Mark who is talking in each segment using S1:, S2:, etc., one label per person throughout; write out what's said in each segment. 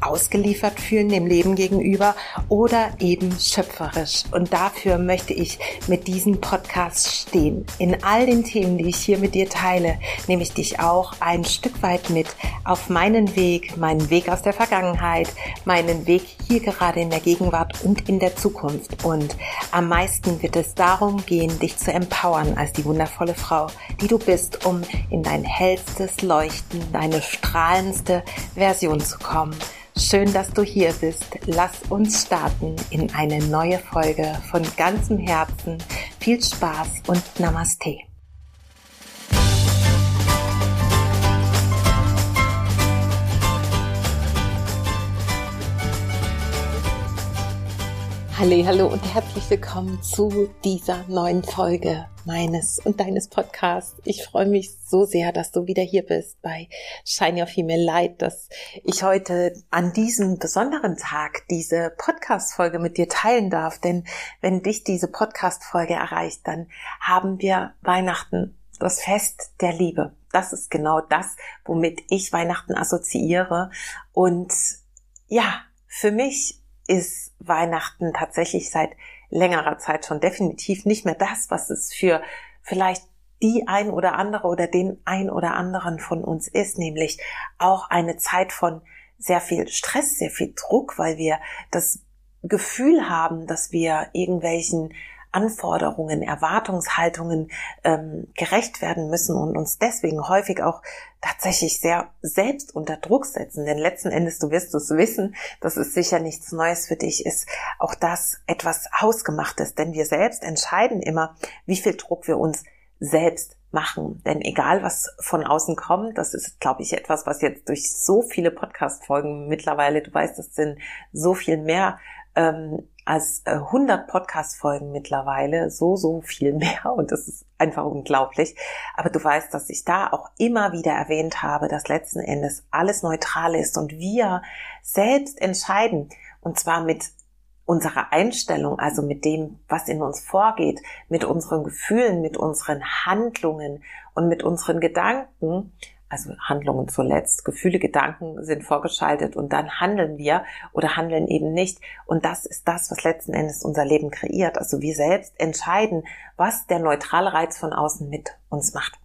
S1: ausgeliefert fühlen dem Leben gegenüber oder eben schöpferisch. Und dafür möchte ich mit diesem Podcast stehen. In all den Themen, die ich hier mit dir teile, nehme ich dich auch ein Stück weit mit auf meinen Weg, meinen Weg aus der Vergangenheit, meinen Weg hier gerade in der Gegenwart und in der Zukunft. Und am meisten wird es darum gehen, dich zu empowern als die wundervolle Frau, die du bist, um in dein hellstes Leuchten, deine strahlendste Version zu kommen. Schön, dass du hier bist. Lass uns starten in eine neue Folge von ganzem Herzen. Viel Spaß und Namaste. Hallo, hallo und herzlich willkommen zu dieser neuen Folge meines und deines Podcasts. Ich freue mich so sehr, dass du wieder hier bist bei Shine Your Female Light, dass ich heute an diesem besonderen Tag diese Podcast-Folge mit dir teilen darf. Denn wenn dich diese Podcast-Folge erreicht, dann haben wir Weihnachten, das Fest der Liebe. Das ist genau das, womit ich Weihnachten assoziiere. Und ja, für mich ist Weihnachten tatsächlich seit längerer Zeit schon definitiv nicht mehr das, was es für vielleicht die ein oder andere oder den ein oder anderen von uns ist, nämlich auch eine Zeit von sehr viel Stress, sehr viel Druck, weil wir das Gefühl haben, dass wir irgendwelchen Anforderungen, Erwartungshaltungen ähm, gerecht werden müssen und uns deswegen häufig auch tatsächlich sehr selbst unter Druck setzen. Denn letzten Endes, du wirst es wissen, das ist sicher nichts Neues für dich, ist auch das etwas Hausgemachtes. Denn wir selbst entscheiden immer, wie viel Druck wir uns selbst machen. Denn egal, was von außen kommt, das ist, glaube ich, etwas, was jetzt durch so viele Podcast-Folgen mittlerweile, du weißt, es sind so viel mehr ähm, als 100 äh, Podcast-Folgen mittlerweile, so, so viel mehr. Und das ist einfach unglaublich. Aber du weißt, dass ich da auch immer wieder erwähnt habe, dass letzten Endes alles neutral ist und wir selbst entscheiden. Und zwar mit unserer Einstellung, also mit dem, was in uns vorgeht, mit unseren Gefühlen, mit unseren Handlungen und mit unseren Gedanken, also Handlungen zuletzt. Gefühle, Gedanken sind vorgeschaltet und dann handeln wir oder handeln eben nicht. Und das ist das, was letzten Endes unser Leben kreiert. Also wir selbst entscheiden, was der neutrale Reiz von außen mit uns macht.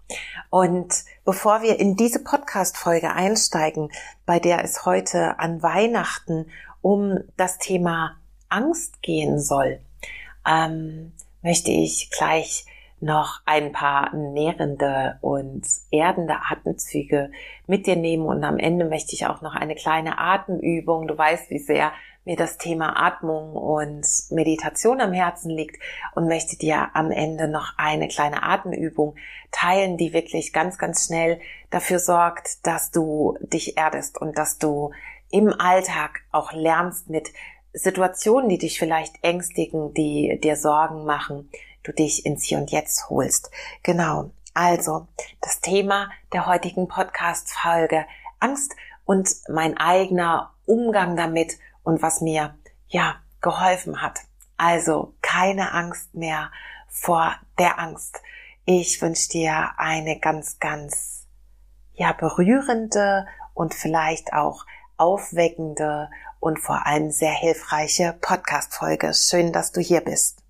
S1: Und bevor wir in diese Podcast-Folge einsteigen, bei der es heute an Weihnachten um das Thema Angst gehen soll, ähm, möchte ich gleich noch ein paar nährende und erdende Atemzüge mit dir nehmen und am Ende möchte ich auch noch eine kleine Atemübung. Du weißt, wie sehr mir das Thema Atmung und Meditation am Herzen liegt und möchte dir am Ende noch eine kleine Atemübung teilen, die wirklich ganz, ganz schnell dafür sorgt, dass du dich erdest und dass du im Alltag auch lernst mit Situationen, die dich vielleicht ängstigen, die dir Sorgen machen, du dich ins Hier und Jetzt holst. Genau. Also, das Thema der heutigen Podcast-Folge Angst und mein eigener Umgang damit und was mir, ja, geholfen hat. Also, keine Angst mehr vor der Angst. Ich wünsche dir eine ganz, ganz, ja, berührende und vielleicht auch aufweckende und vor allem sehr hilfreiche Podcast-Folge. Schön, dass du hier bist.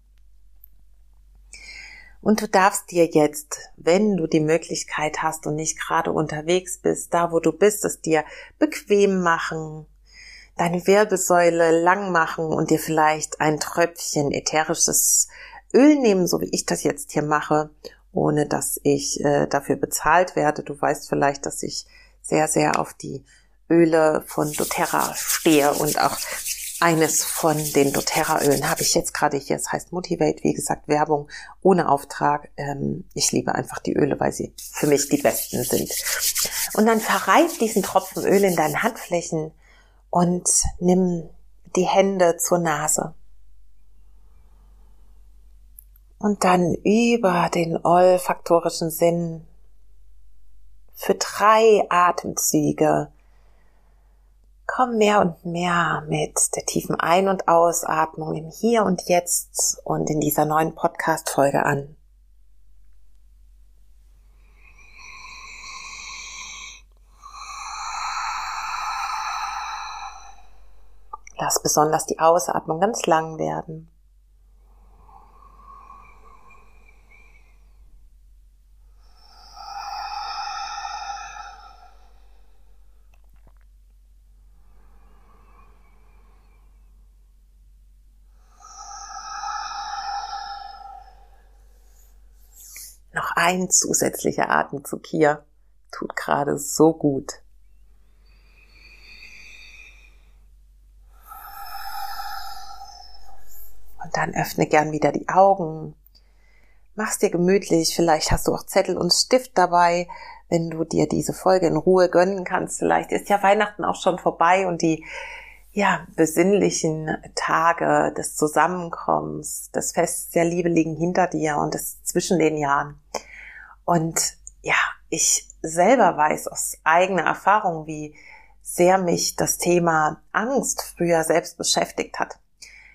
S1: Und du darfst dir jetzt, wenn du die Möglichkeit hast und nicht gerade unterwegs bist, da wo du bist, es dir bequem machen, deine Wirbelsäule lang machen und dir vielleicht ein Tröpfchen ätherisches Öl nehmen, so wie ich das jetzt hier mache, ohne dass ich äh, dafür bezahlt werde. Du weißt vielleicht, dass ich sehr, sehr auf die Öle von doTERRA stehe und auch eines von den doTERRA-Ölen habe ich jetzt gerade hier. Es heißt Motivate, wie gesagt, Werbung ohne Auftrag. Ähm, ich liebe einfach die Öle, weil sie für mich die besten sind. Und dann verreib diesen Tropfen Öl in deinen Handflächen und nimm die Hände zur Nase. Und dann über den olfaktorischen Sinn für drei Atemzüge komm mehr und mehr mit der tiefen Ein- und Ausatmung im Hier und Jetzt und in dieser neuen Podcast-Folge an. Lass besonders die Ausatmung ganz lang werden. Noch ein zusätzlicher Atemzug hier tut gerade so gut. Und dann öffne gern wieder die Augen. Mach's dir gemütlich. Vielleicht hast du auch Zettel und Stift dabei, wenn du dir diese Folge in Ruhe gönnen kannst. Vielleicht ist ja Weihnachten auch schon vorbei und die ja, besinnlichen Tage des Zusammenkommens, des Fests der Liebe liegen hinter dir und es zwischen den Jahren. Und ja, ich selber weiß aus eigener Erfahrung, wie sehr mich das Thema Angst früher selbst beschäftigt hat.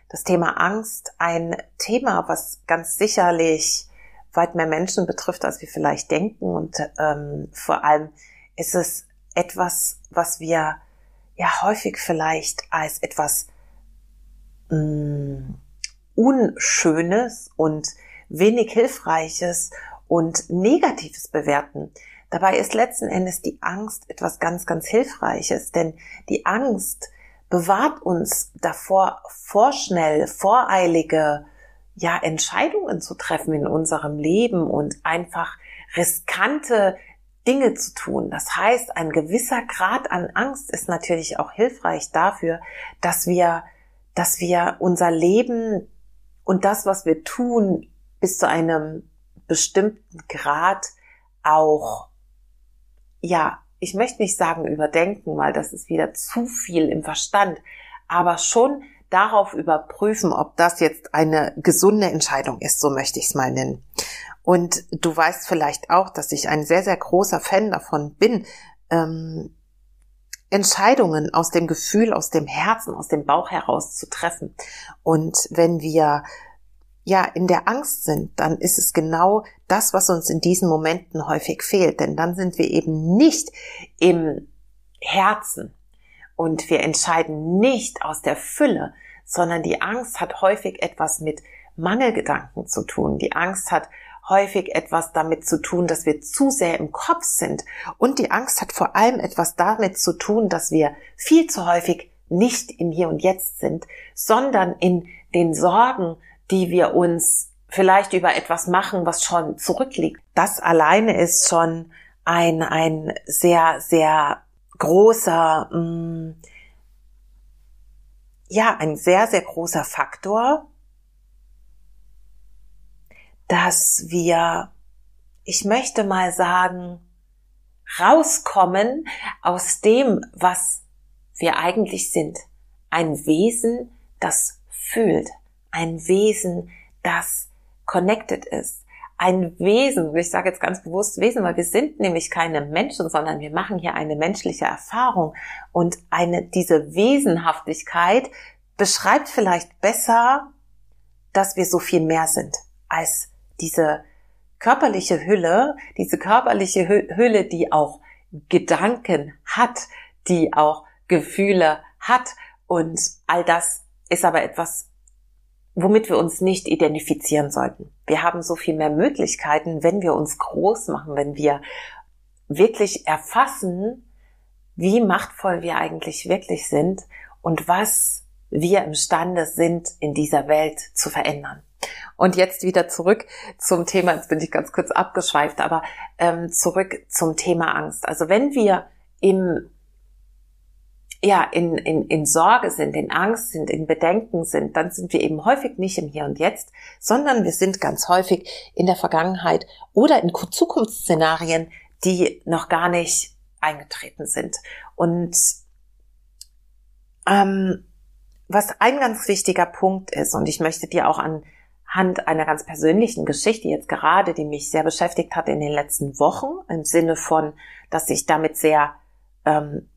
S1: Das Thema Angst, ein Thema, was ganz sicherlich weit mehr Menschen betrifft, als wir vielleicht denken. Und ähm, vor allem ist es etwas, was wir ja häufig vielleicht als etwas mh, mm, Unschönes und wenig Hilfreiches und Negatives bewerten. Dabei ist letzten Endes die Angst etwas ganz, ganz Hilfreiches, denn die Angst bewahrt uns davor, vorschnell, voreilige, ja, Entscheidungen zu treffen in unserem Leben und einfach riskante Dinge zu tun. Das heißt, ein gewisser Grad an Angst ist natürlich auch hilfreich dafür, dass wir, dass wir unser Leben und das, was wir tun, bis zu einem bestimmten Grad auch, ja, ich möchte nicht sagen überdenken, weil das ist wieder zu viel im Verstand, aber schon darauf überprüfen, ob das jetzt eine gesunde Entscheidung ist, so möchte ich es mal nennen. Und du weißt vielleicht auch, dass ich ein sehr, sehr großer Fan davon bin, ähm, Entscheidungen aus dem Gefühl, aus dem Herzen, aus dem Bauch heraus zu treffen. Und wenn wir ja in der Angst sind, dann ist es genau das, was uns in diesen Momenten häufig fehlt. Denn dann sind wir eben nicht im Herzen und wir entscheiden nicht aus der Fülle, sondern die Angst hat häufig etwas mit Mangelgedanken zu tun. Die Angst hat häufig etwas damit zu tun, dass wir zu sehr im Kopf sind. Und die Angst hat vor allem etwas damit zu tun, dass wir viel zu häufig nicht im Hier und Jetzt sind, sondern in den Sorgen, die wir uns vielleicht über etwas machen, was schon zurückliegt. Das alleine ist schon ein, ein sehr, sehr großer, mh, mm, ja, ein sehr, sehr großer Faktor, dass wir, ich möchte mal sagen, rauskommen aus dem, was wir eigentlich sind. Ein Wesen, das fühlt. Ein Wesen, das connected ist. Ein Wesen, ich sage jetzt ganz bewusst Wesen, weil wir sind nämlich keine Menschen, sondern wir machen hier eine menschliche Erfahrung. Und eine, diese Wesenhaftigkeit beschreibt vielleicht besser, dass wir so viel mehr sind als diese körperliche Hülle, diese körperliche Hülle, die auch Gedanken hat, die auch Gefühle hat und all das ist aber etwas, womit wir uns nicht identifizieren sollten. Wir haben so viel mehr Möglichkeiten, wenn wir uns groß machen, wenn wir wirklich erfassen, wie machtvoll wir eigentlich wirklich sind und was wir imstande sind, in dieser Welt zu verändern. Und jetzt wieder zurück zum Thema, jetzt bin ich ganz kurz abgeschweift, aber ähm, zurück zum Thema Angst. Also wenn wir im ja, in, in, in Sorge sind, in Angst sind, in Bedenken sind, dann sind wir eben häufig nicht im Hier und Jetzt, sondern wir sind ganz häufig in der Vergangenheit oder in Zukunftsszenarien, die noch gar nicht eingetreten sind. Und ähm, was ein ganz wichtiger Punkt ist, und ich möchte dir auch anhand einer ganz persönlichen Geschichte jetzt gerade, die mich sehr beschäftigt hat in den letzten Wochen, im Sinne von, dass ich damit sehr, ähm,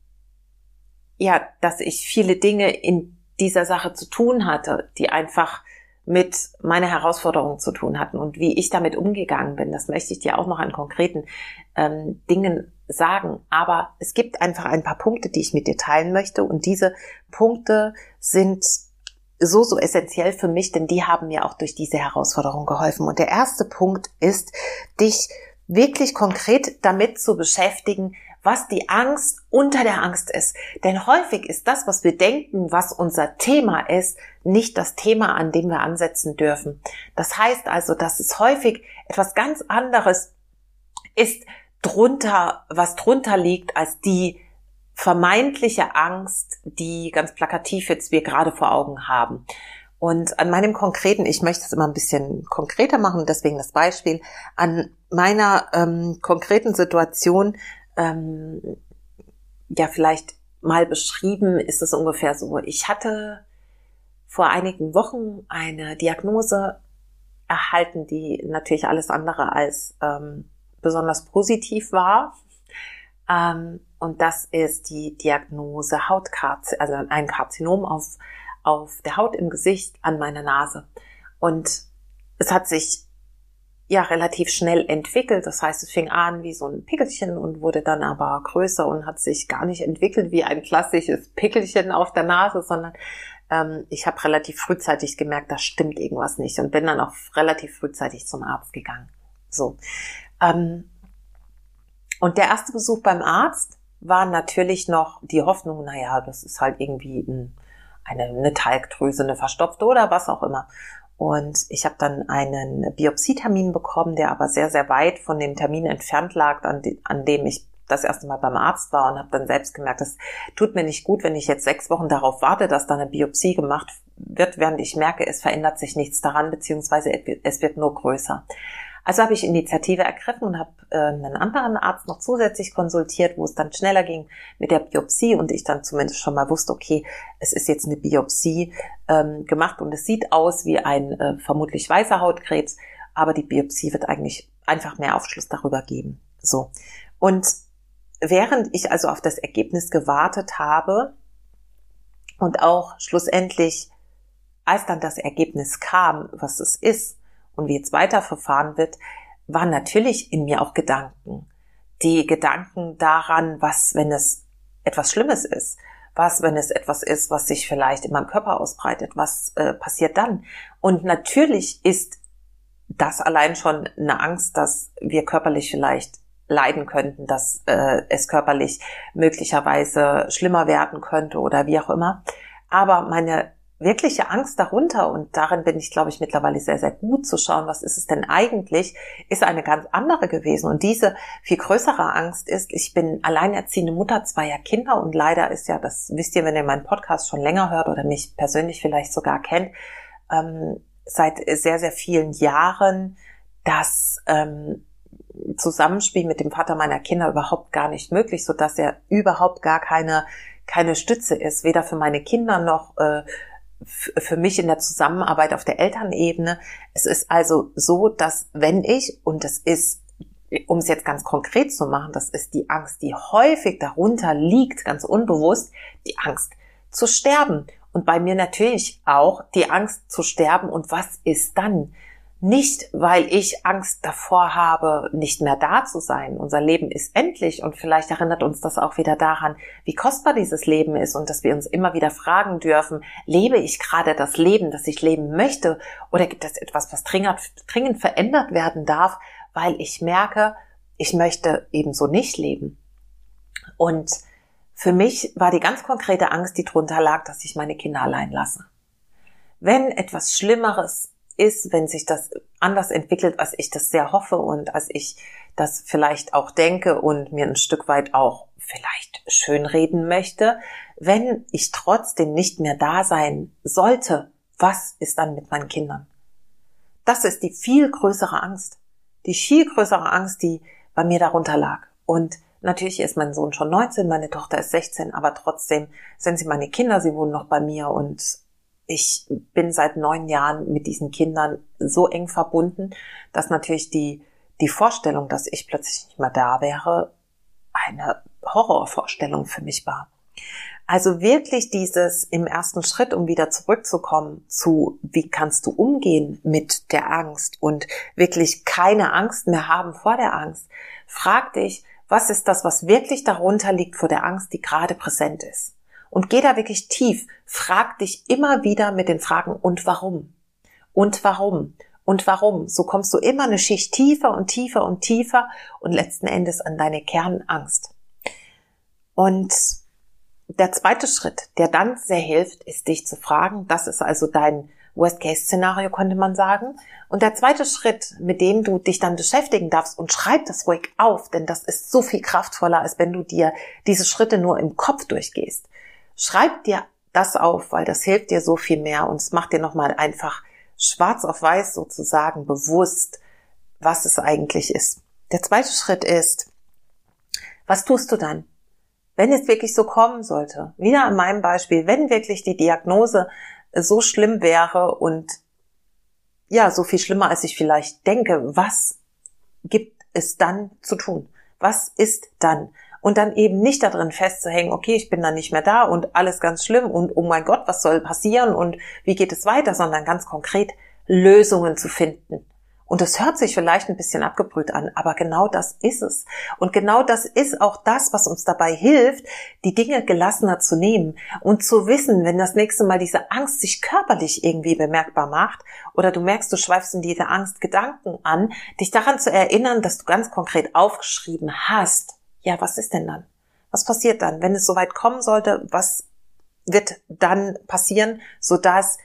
S1: ja, dass ich viele Dinge in dieser Sache zu tun hatte, die einfach mit meiner Herausforderung zu tun hatten und wie ich damit umgegangen bin. Das möchte ich dir auch noch an konkreten ähm, Dingen sagen. Aber es gibt einfach ein paar Punkte, die ich mit dir teilen möchte. Und diese Punkte sind so, so essentiell für mich, denn die haben mir auch durch diese Herausforderung geholfen. Und der erste Punkt ist, dich wirklich konkret damit zu beschäftigen, was die Angst unter der Angst ist. Denn häufig ist das, was wir denken, was unser Thema ist, nicht das Thema, an dem wir ansetzen dürfen. Das heißt also, dass es häufig etwas ganz anderes ist, drunter, was drunter liegt als die vermeintliche Angst, die ganz plakativ jetzt wir gerade vor Augen haben. Und an meinem konkreten, ich möchte es immer ein bisschen konkreter machen, deswegen das Beispiel, an meiner ähm, konkreten Situation, ähm, ja vielleicht mal beschrieben, ist es ungefähr so. Ich hatte vor einigen Wochen eine Diagnose erhalten, die natürlich alles andere als ähm, besonders positiv war. Ähm, und das ist die Diagnose Hautkarzinom, also ein Karzinom auf, auf der Haut im Gesicht an meiner Nase. Und es hat sich ja relativ schnell entwickelt. Das heißt, es fing an wie so ein Pickelchen und wurde dann aber größer und hat sich gar nicht entwickelt wie ein klassisches Pickelchen auf der Nase, sondern ähm, ich habe relativ frühzeitig gemerkt, da stimmt irgendwas nicht und bin dann auch relativ frühzeitig zum Arzt gegangen. So. Ähm, und der erste Besuch beim Arzt war natürlich noch die Hoffnung, naja, das ist halt irgendwie ein, eine, eine Talgdrüse, eine verstopfte oder was auch immer. Und ich habe dann einen Biopsietermin bekommen, der aber sehr, sehr weit von dem Termin entfernt lag, an, de, an dem ich das erste Mal beim Arzt war und habe dann selbst gemerkt, das tut mir nicht gut, wenn ich jetzt sechs Wochen darauf warte, dass da eine Biopsie gemacht wird, während ich merke, es verändert sich nichts daran, beziehungsweise es wird nur größer. Also habe ich Initiative ergriffen und habe äh, einen anderen Arzt noch zusätzlich konsultiert, wo es dann schneller ging mit der Biopsie und ich dann zumindest schon mal wusste, okay, es ist jetzt eine Biopsie ähm, gemacht und es sieht aus wie ein äh, vermutlich weißer Hautkrebs, aber die Biopsie wird eigentlich einfach mehr Aufschluss darüber geben. So. Und während ich also auf das Ergebnis gewartet habe und auch schlussendlich, als dann das Ergebnis kam, was es ist, und wie jetzt weiterverfahren wird, waren natürlich in mir auch Gedanken. Die Gedanken daran, was, wenn es etwas Schlimmes ist, was, wenn es etwas ist, was sich vielleicht in meinem Körper ausbreitet, was äh, passiert dann? Und natürlich ist das allein schon eine Angst, dass wir körperlich vielleicht leiden könnten, dass äh, es körperlich möglicherweise schlimmer werden könnte oder wie auch immer. Aber meine wirkliche Angst darunter, und darin bin ich, glaube ich, mittlerweile sehr, sehr gut zu schauen, was ist es denn eigentlich, ist eine ganz andere gewesen. Und diese viel größere Angst ist, ich bin alleinerziehende Mutter zweier Kinder und leider ist ja, das wisst ihr, wenn ihr meinen Podcast schon länger hört oder mich persönlich vielleicht sogar kennt, ähm, seit sehr, sehr vielen Jahren das ähm, Zusammenspiel mit dem Vater meiner Kinder überhaupt gar nicht möglich, so dass er überhaupt gar keine keine Stütze ist, weder für meine Kinder noch äh, für mich in der Zusammenarbeit auf der Elternebene. Es ist also so, dass wenn ich, und das ist, um es jetzt ganz konkret zu machen, das ist die Angst, die häufig darunter liegt, ganz unbewusst, die Angst zu sterben. Und bei mir natürlich auch die Angst zu sterben. Und was ist dann? Nicht, weil ich Angst davor habe, nicht mehr da zu sein. Unser Leben ist endlich und vielleicht erinnert uns das auch wieder daran, wie kostbar dieses Leben ist und dass wir uns immer wieder fragen dürfen, lebe ich gerade das Leben, das ich leben möchte oder gibt es etwas, was dringend, verändert werden darf, weil ich merke, ich möchte ebenso nicht leben. Und für mich war die ganz konkrete Angst, die drunter lag, dass ich meine Kinder allein lasse. Wenn etwas Schlimmeres ist, wenn sich das anders entwickelt, als ich das sehr hoffe und als ich das vielleicht auch denke und mir ein Stück weit auch vielleicht schönreden möchte, wenn ich trotzdem nicht mehr da sein sollte, was ist dann mit meinen Kindern? Das ist die viel größere Angst. Die viel größere Angst, die bei mir darunter lag. Und natürlich ist mein Sohn schon 19, meine Tochter ist 16, aber trotzdem sind sie meine Kinder, sie wohnen noch bei mir und ich bin seit neun Jahren mit diesen Kindern so eng verbunden, dass natürlich die, die Vorstellung, dass ich plötzlich nicht mehr da wäre, eine Horrorvorstellung für mich war. Also wirklich dieses im ersten Schritt, um wieder zurückzukommen zu, wie kannst du umgehen mit der Angst und wirklich keine Angst mehr haben vor der Angst. Frag dich, was ist das, was wirklich darunter liegt vor der Angst, die gerade präsent ist? Und geh da wirklich tief. Frag dich immer wieder mit den Fragen und warum? Und warum? Und warum? So kommst du immer eine Schicht tiefer und tiefer und tiefer und letzten Endes an deine Kernangst. Und der zweite Schritt, der dann sehr hilft, ist dich zu fragen. Das ist also dein Worst-Case-Szenario, könnte man sagen. Und der zweite Schritt, mit dem du dich dann beschäftigen darfst und schreib das ruhig auf, denn das ist so viel kraftvoller, als wenn du dir diese Schritte nur im Kopf durchgehst. Schreib dir das auf, weil das hilft dir so viel mehr und es macht dir nochmal einfach schwarz auf weiß sozusagen bewusst, was es eigentlich ist. Der zweite Schritt ist, was tust du dann? Wenn es wirklich so kommen sollte, wieder an meinem Beispiel, wenn wirklich die Diagnose so schlimm wäre und ja, so viel schlimmer, als ich vielleicht denke, was gibt es dann zu tun? Was ist dann? Und dann eben nicht darin festzuhängen, okay, ich bin dann nicht mehr da und alles ganz schlimm und oh mein Gott, was soll passieren und wie geht es weiter, sondern ganz konkret Lösungen zu finden. Und es hört sich vielleicht ein bisschen abgebrüht an, aber genau das ist es. Und genau das ist auch das, was uns dabei hilft, die Dinge gelassener zu nehmen und zu wissen, wenn das nächste Mal diese Angst sich körperlich irgendwie bemerkbar macht oder du merkst, du schweifst in diese Angst Gedanken an, dich daran zu erinnern, dass du ganz konkret aufgeschrieben hast, ja, was ist denn dann? Was passiert dann, wenn es soweit kommen sollte? Was wird dann passieren, sodass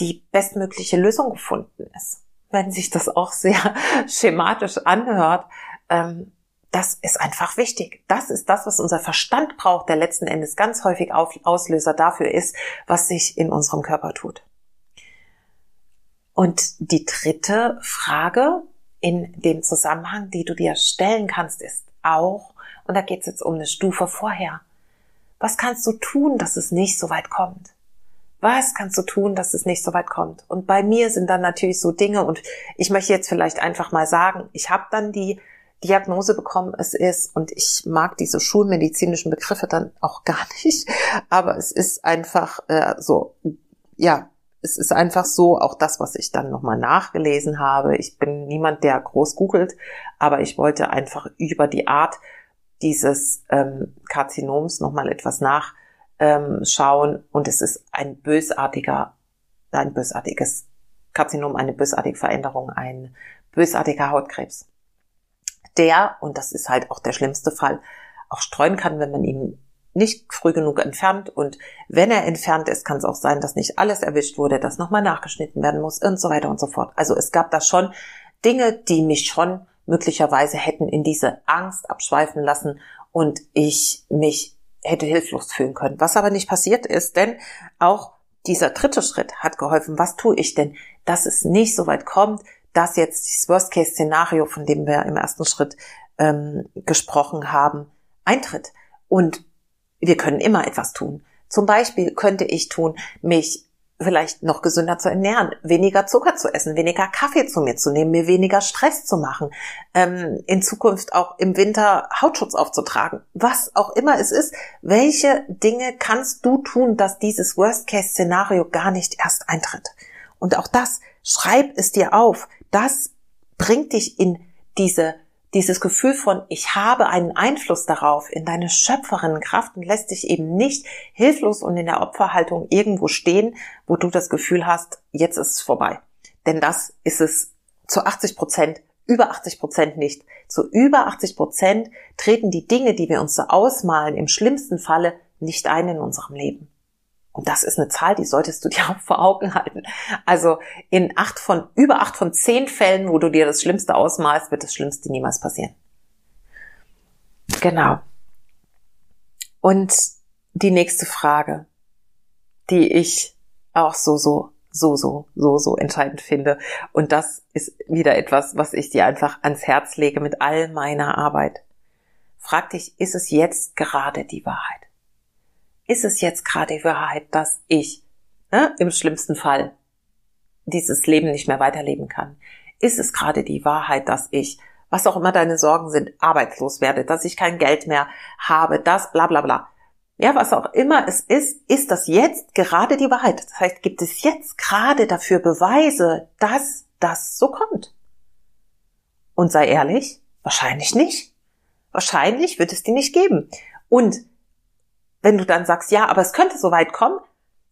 S1: die bestmögliche Lösung gefunden ist? Wenn sich das auch sehr schematisch anhört, ähm, das ist einfach wichtig. Das ist das, was unser Verstand braucht, der letzten Endes ganz häufig Auslöser dafür ist, was sich in unserem Körper tut. Und die dritte Frage in dem Zusammenhang, die du dir stellen kannst, ist auch, und da geht es jetzt um eine Stufe vorher. Was kannst du tun, dass es nicht so weit kommt? Was kannst du tun, dass es nicht so weit kommt? Und bei mir sind dann natürlich so Dinge und ich möchte jetzt vielleicht einfach mal sagen, ich habe dann die Diagnose bekommen, es ist, und ich mag diese schulmedizinischen Begriffe dann auch gar nicht, aber es ist einfach äh, so, ja, es ist einfach so, auch das, was ich dann nochmal nachgelesen habe. Ich bin niemand, der groß googelt, aber ich wollte einfach über die Art dieses ähm, Karzinoms nochmal etwas nachschauen ähm, und es ist ein bösartiger, ein bösartiges Karzinom, eine bösartige Veränderung, ein bösartiger Hautkrebs. Der, und das ist halt auch der schlimmste Fall, auch streuen kann, wenn man ihn nicht früh genug entfernt und wenn er entfernt ist, kann es auch sein, dass nicht alles erwischt wurde, dass nochmal nachgeschnitten werden muss und so weiter und so fort. Also es gab da schon Dinge, die mich schon möglicherweise hätten in diese Angst abschweifen lassen und ich mich hätte hilflos fühlen können. Was aber nicht passiert ist, denn auch dieser dritte Schritt hat geholfen. Was tue ich denn, dass es nicht so weit kommt, dass jetzt dieses Worst-Case-Szenario, von dem wir im ersten Schritt ähm, gesprochen haben, eintritt. Und wir können immer etwas tun. Zum Beispiel könnte ich tun, mich vielleicht noch gesünder zu ernähren, weniger Zucker zu essen, weniger Kaffee zu mir zu nehmen, mir weniger Stress zu machen, ähm, in Zukunft auch im Winter Hautschutz aufzutragen, was auch immer es ist. Welche Dinge kannst du tun, dass dieses Worst-Case-Szenario gar nicht erst eintritt? Und auch das, schreib es dir auf. Das bringt dich in diese dieses Gefühl von ich habe einen Einfluss darauf in deine Schöpferinnenkraft und lässt dich eben nicht hilflos und in der Opferhaltung irgendwo stehen, wo du das Gefühl hast, jetzt ist es vorbei. Denn das ist es zu 80 Prozent, über 80 Prozent nicht. Zu über 80 Prozent treten die Dinge, die wir uns so ausmalen, im schlimmsten Falle nicht ein in unserem Leben. Und das ist eine Zahl, die solltest du dir auch vor Augen halten. Also in acht von, über acht von zehn Fällen, wo du dir das Schlimmste ausmalst, wird das Schlimmste niemals passieren. Genau. Und die nächste Frage, die ich auch so, so, so, so, so, so entscheidend finde. Und das ist wieder etwas, was ich dir einfach ans Herz lege mit all meiner Arbeit. Frag dich, ist es jetzt gerade die Wahrheit? Ist es jetzt gerade die Wahrheit, dass ich ne, im schlimmsten Fall dieses Leben nicht mehr weiterleben kann? Ist es gerade die Wahrheit, dass ich, was auch immer deine Sorgen sind, arbeitslos werde, dass ich kein Geld mehr habe, das bla bla bla. Ja, was auch immer es ist, ist das jetzt gerade die Wahrheit. Das heißt, gibt es jetzt gerade dafür Beweise, dass das so kommt? Und sei ehrlich, wahrscheinlich nicht. Wahrscheinlich wird es die nicht geben. Und wenn du dann sagst, ja, aber es könnte so weit kommen,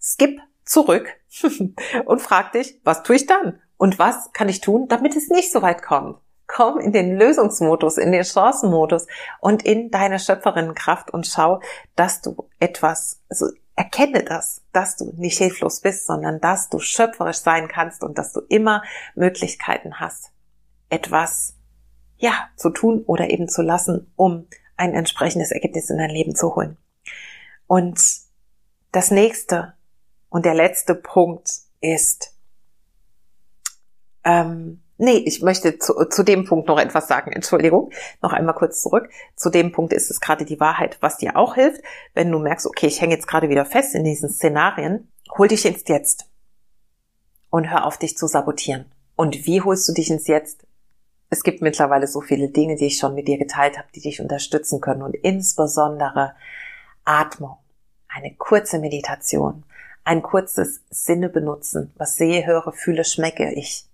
S1: skip zurück und frag dich, was tue ich dann? Und was kann ich tun, damit es nicht so weit kommt? Komm in den Lösungsmodus, in den Chancenmodus und in deine Schöpferinnenkraft und schau, dass du etwas, also erkenne das, dass du nicht hilflos bist, sondern dass du schöpferisch sein kannst und dass du immer Möglichkeiten hast, etwas, ja, zu tun oder eben zu lassen, um ein entsprechendes Ergebnis in dein Leben zu holen. Und das nächste und der letzte Punkt ist, ähm, nee, ich möchte zu, zu dem Punkt noch etwas sagen. Entschuldigung, noch einmal kurz zurück. Zu dem Punkt ist es gerade die Wahrheit, was dir auch hilft, wenn du merkst, okay, ich hänge jetzt gerade wieder fest in diesen Szenarien, hol dich ins Jetzt und hör auf, dich zu sabotieren. Und wie holst du dich ins Jetzt? Es gibt mittlerweile so viele Dinge, die ich schon mit dir geteilt habe, die dich unterstützen können und insbesondere Atmung, eine kurze Meditation, ein kurzes Sinne benutzen, was sehe, höre, fühle, schmecke ich.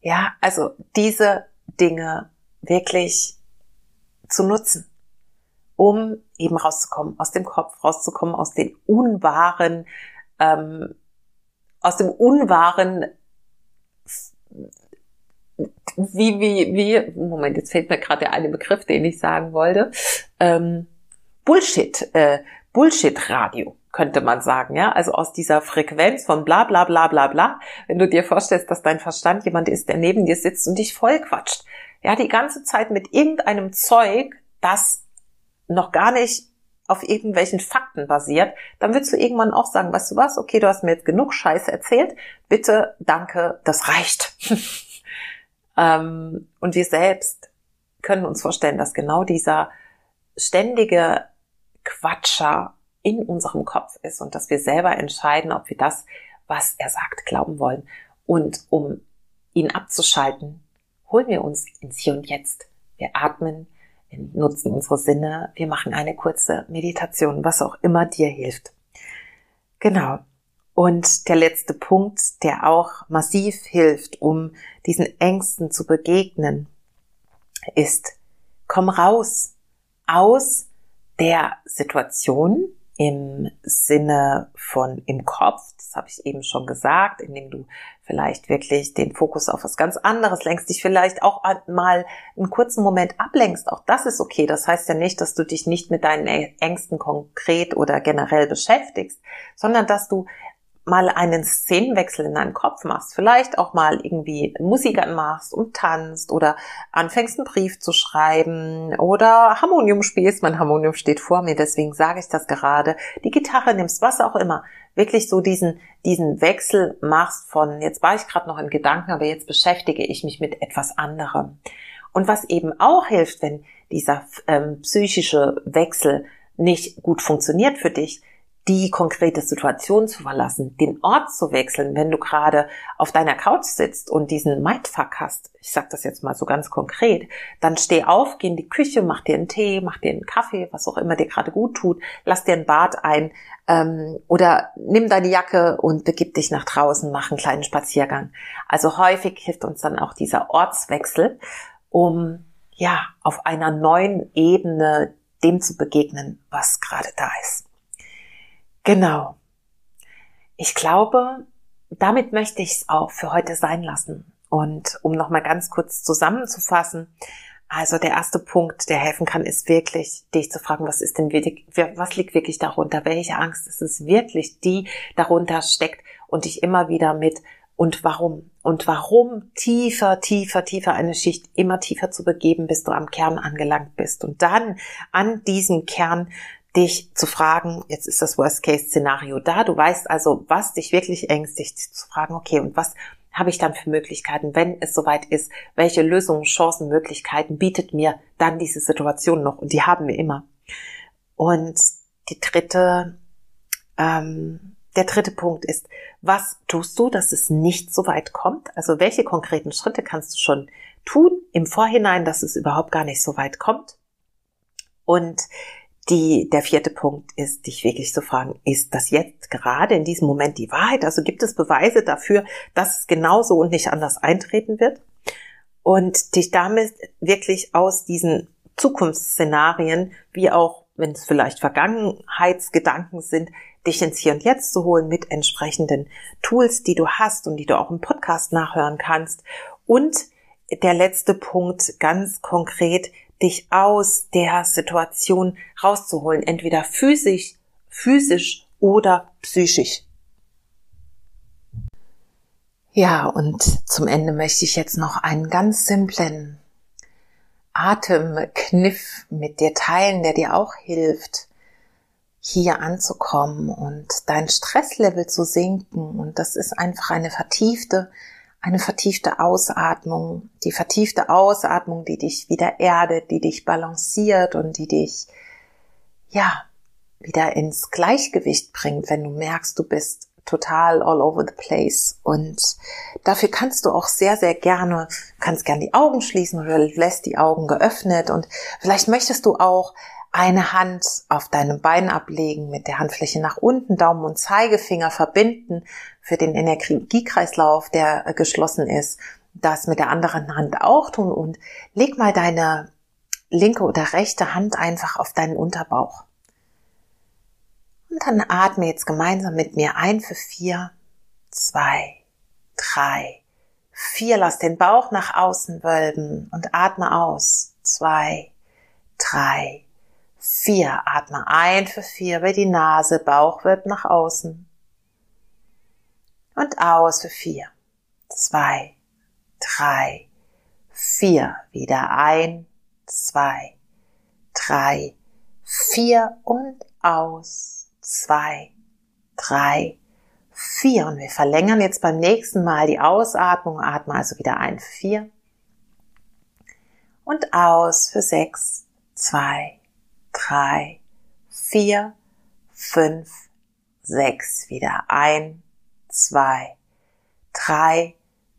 S1: Ja, also diese Dinge wirklich zu nutzen, um eben rauszukommen aus dem Kopf, rauszukommen aus den unwahren, ähm, aus dem unwahren, wie, wie, wie, Moment, jetzt fehlt mir gerade der eine Begriff, den ich sagen wollte, ähm, Bullshit, äh, Bullshit-Radio, könnte man sagen, ja, also aus dieser Frequenz von bla bla bla bla bla, wenn du dir vorstellst, dass dein Verstand jemand ist, der neben dir sitzt und dich voll quatscht, ja, die ganze Zeit mit irgendeinem Zeug, das noch gar nicht auf irgendwelchen Fakten basiert, dann würdest du irgendwann auch sagen, weißt du was, okay, du hast mir jetzt genug Scheiße erzählt, bitte, danke, das reicht. ähm, und wir selbst können uns vorstellen, dass genau dieser ständige Quatscher in unserem Kopf ist und dass wir selber entscheiden, ob wir das, was er sagt, glauben wollen. Und um ihn abzuschalten, holen wir uns ins Hier und Jetzt. Wir atmen, wir nutzen unsere Sinne, wir machen eine kurze Meditation, was auch immer dir hilft. Genau. Und der letzte Punkt, der auch massiv hilft, um diesen Ängsten zu begegnen, ist, komm raus aus der Situation im Sinne von im Kopf, das habe ich eben schon gesagt, indem du vielleicht wirklich den Fokus auf was ganz anderes lenkst, dich vielleicht auch mal einen kurzen Moment ablenkst. Auch das ist okay. Das heißt ja nicht, dass du dich nicht mit deinen Ängsten konkret oder generell beschäftigst, sondern dass du mal einen Szenenwechsel in deinem Kopf machst, vielleicht auch mal irgendwie Musik anmachst und tanzt oder anfängst einen Brief zu schreiben oder Harmonium spielst. Mein Harmonium steht vor mir, deswegen sage ich das gerade. Die Gitarre nimmst, was auch immer. Wirklich so diesen, diesen Wechsel machst von, jetzt war ich gerade noch in Gedanken, aber jetzt beschäftige ich mich mit etwas anderem. Und was eben auch hilft, wenn dieser ähm, psychische Wechsel nicht gut funktioniert für dich, die konkrete Situation zu verlassen, den Ort zu wechseln, wenn du gerade auf deiner Couch sitzt und diesen Mindfuck hast, ich sag das jetzt mal so ganz konkret, dann steh auf, geh in die Küche, mach dir einen Tee, mach dir einen Kaffee, was auch immer dir gerade gut tut, lass dir ein Bad ein ähm, oder nimm deine Jacke und begib dich nach draußen, mach einen kleinen Spaziergang. Also häufig hilft uns dann auch dieser Ortswechsel, um ja auf einer neuen Ebene dem zu begegnen, was gerade da ist. Genau. Ich glaube, damit möchte ich es auch für heute sein lassen. Und um nochmal ganz kurz zusammenzufassen, Also der erste Punkt, der helfen kann, ist wirklich, dich zu fragen, was ist denn wirklich, was liegt wirklich darunter? Welche Angst ist es wirklich, die darunter steckt und dich immer wieder mit und warum? Und warum tiefer, tiefer, tiefer eine Schicht immer tiefer zu begeben, bis du am Kern angelangt bist. Und dann an diesem Kern dich zu fragen, jetzt ist das Worst-Case-Szenario da, du weißt also, was dich wirklich ängstigt, zu fragen, okay, und was habe ich dann für Möglichkeiten, wenn es soweit ist, welche Lösungen, Chancen, Möglichkeiten bietet mir dann diese Situation noch und die haben wir immer. Und die dritte, ähm, der dritte Punkt ist, was tust du, dass es nicht so weit kommt? Also welche konkreten Schritte kannst du schon tun im Vorhinein, dass es überhaupt gar nicht so weit kommt? Und die, der vierte Punkt ist, dich wirklich zu fragen, ist das jetzt gerade in diesem Moment die Wahrheit? Also gibt es Beweise dafür, dass es genauso und nicht anders eintreten wird? Und dich damit wirklich aus diesen Zukunftsszenarien, wie auch wenn es vielleicht Vergangenheitsgedanken sind, dich ins Hier und Jetzt zu holen mit entsprechenden Tools, die du hast und die du auch im Podcast nachhören kannst. Und der letzte Punkt ganz konkret, dich aus der Situation rauszuholen, entweder physisch, physisch oder psychisch. Ja, und zum Ende möchte ich jetzt noch einen ganz simplen Atemkniff mit dir teilen, der dir auch hilft, hier anzukommen und dein Stresslevel zu sinken. Und das ist einfach eine vertiefte eine vertiefte Ausatmung, die vertiefte Ausatmung, die dich wieder erdet, die dich balanciert und die dich, ja, wieder ins Gleichgewicht bringt, wenn du merkst, du bist total all over the place. Und dafür kannst du auch sehr, sehr gerne, kannst gerne die Augen schließen oder lässt die Augen geöffnet und vielleicht möchtest du auch eine Hand auf deinem Bein ablegen, mit der Handfläche nach unten, Daumen und Zeigefinger verbinden für den Energiekreislauf, der äh, geschlossen ist. Das mit der anderen Hand auch tun und leg mal deine linke oder rechte Hand einfach auf deinen Unterbauch. Und dann atme jetzt gemeinsam mit mir ein für vier, zwei, drei, vier. Lass den Bauch nach außen wölben und atme aus. Zwei, drei, Vier. Atme ein für vier über die Nase. Bauch wird nach außen. Und aus für vier. Zwei. Drei. Vier. Wieder ein. Zwei. Drei. Vier und aus. Zwei. Drei. Vier. Und wir verlängern jetzt beim nächsten Mal die Ausatmung. Atme also wieder ein vier. Und aus für sechs. Zwei drei, vier, fünf, sechs. Wieder ein, zwei, drei,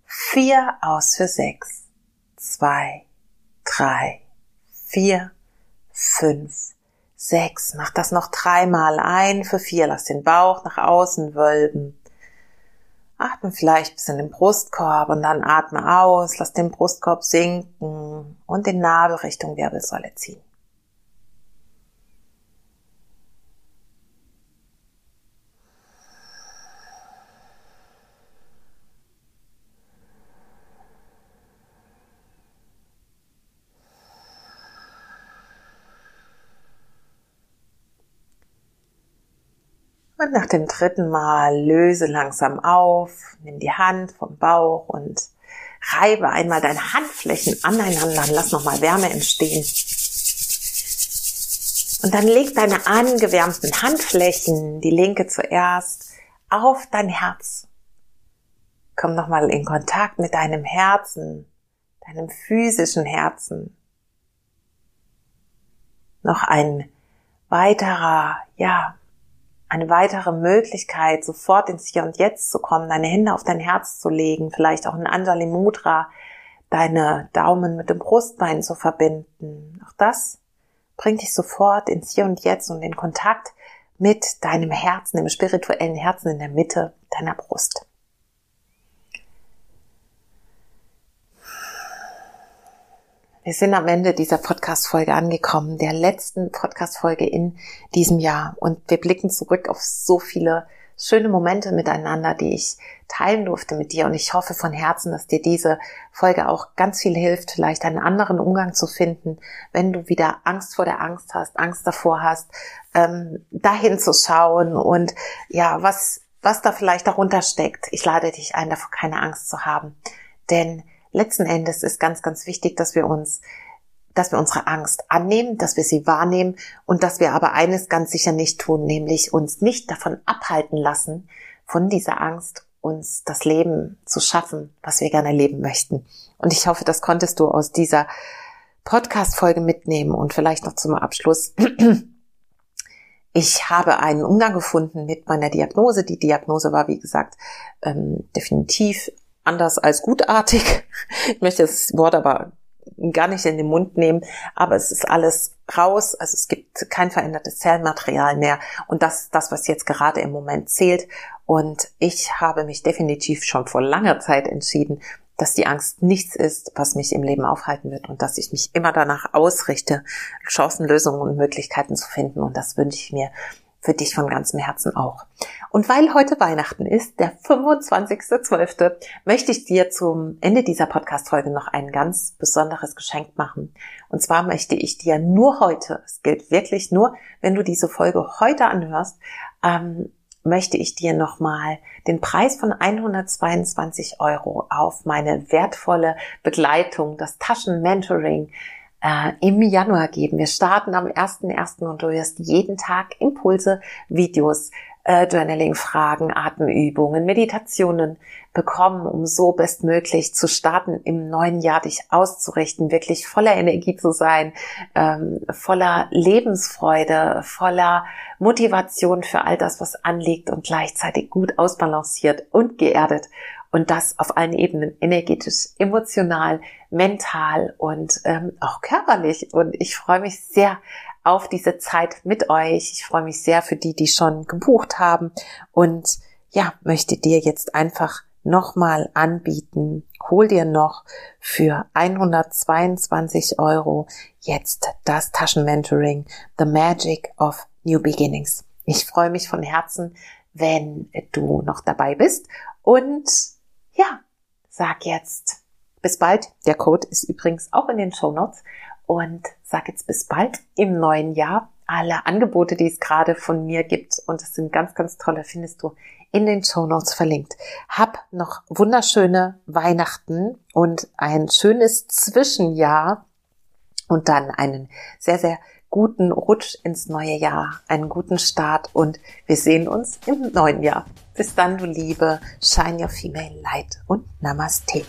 S1: vier. Aus für sechs, zwei, drei, vier, fünf, sechs. Mach das noch dreimal ein für vier. Lass den Bauch nach außen wölben. Atme vielleicht bis in den Brustkorb und dann atme aus. Lass den Brustkorb sinken und den Nabel Richtung Wirbelsäule ziehen. Und nach dem dritten Mal löse langsam auf, nimm die Hand vom Bauch und reibe einmal deine Handflächen aneinander, lass nochmal Wärme entstehen. Und dann leg deine angewärmten Handflächen, die linke zuerst, auf dein Herz. Komm nochmal in Kontakt mit deinem Herzen, deinem physischen Herzen. Noch ein weiterer, ja, eine weitere Möglichkeit, sofort ins Hier und Jetzt zu kommen, deine Hände auf dein Herz zu legen, vielleicht auch ein Anjali Mudra, deine Daumen mit dem Brustbein zu verbinden. Auch das bringt dich sofort ins Hier und Jetzt und in Kontakt mit deinem Herzen, dem spirituellen Herzen in der Mitte deiner Brust. Wir sind am Ende dieser Podcast-Folge angekommen, der letzten Podcast-Folge in diesem Jahr. Und wir blicken zurück auf so viele schöne Momente miteinander, die ich teilen durfte mit dir. Und ich hoffe von Herzen, dass dir diese Folge auch ganz viel hilft, vielleicht einen anderen Umgang zu finden, wenn du wieder Angst vor der Angst hast, Angst davor hast, ähm, dahin zu schauen und ja, was, was da vielleicht darunter steckt. Ich lade dich ein, davor keine Angst zu haben. Denn letzten Endes ist ganz, ganz wichtig, dass wir uns dass wir unsere Angst annehmen, dass wir sie wahrnehmen und dass wir aber eines ganz sicher nicht tun, nämlich uns nicht davon abhalten lassen, von dieser Angst uns das Leben zu schaffen, was wir gerne leben möchten. Und ich hoffe, das konntest du aus dieser Podcast-Folge mitnehmen und vielleicht noch zum Abschluss. Ich habe einen Umgang gefunden mit meiner Diagnose. Die Diagnose war, wie gesagt, ähm, definitiv anders als gutartig. Ich möchte das Wort aber gar nicht in den Mund nehmen, aber es ist alles raus, also es gibt kein verändertes Zellmaterial mehr und das ist das, was jetzt gerade im Moment zählt und ich habe mich definitiv schon vor langer Zeit entschieden, dass die Angst nichts ist, was mich im Leben aufhalten wird und dass ich mich immer danach ausrichte, Chancen, Lösungen und Möglichkeiten zu finden und das wünsche ich mir für dich von ganzem Herzen auch. Und weil heute Weihnachten ist, der 25.12., möchte ich dir zum Ende dieser Podcast-Folge noch ein ganz besonderes Geschenk machen. Und zwar möchte ich dir nur heute, es gilt wirklich nur, wenn du diese Folge heute anhörst, ähm, möchte ich dir nochmal den Preis von 122 Euro auf meine wertvolle Begleitung, das Taschenmentoring äh, im Januar geben. Wir starten am 1.1. und du wirst jeden Tag Impulse, Videos, äh, Journaling-Fragen, Atemübungen, Meditationen bekommen, um so bestmöglich zu starten, im neuen Jahr dich auszurichten, wirklich voller Energie zu sein, ähm, voller Lebensfreude, voller Motivation für all das, was anliegt und gleichzeitig gut ausbalanciert und geerdet und das auf allen Ebenen, energetisch, emotional, mental und ähm, auch körperlich. Und ich freue mich sehr auf diese Zeit mit euch. Ich freue mich sehr für die, die schon gebucht haben und ja, möchte dir jetzt einfach nochmal anbieten. Hol dir noch für 122 Euro jetzt das Taschenmentoring The Magic of New Beginnings. Ich freue mich von Herzen, wenn du noch dabei bist und ja, sag jetzt bis bald. Der Code ist übrigens auch in den Show Notes und sag jetzt bis bald im neuen Jahr. Alle Angebote, die es gerade von mir gibt und es sind ganz, ganz tolle, findest du in den Show Notes verlinkt. Hab noch wunderschöne Weihnachten und ein schönes Zwischenjahr und dann einen sehr, sehr guten Rutsch ins neue Jahr, einen guten Start und wir sehen uns im neuen Jahr. Bis dann, du Liebe, shine your female light und Namaste.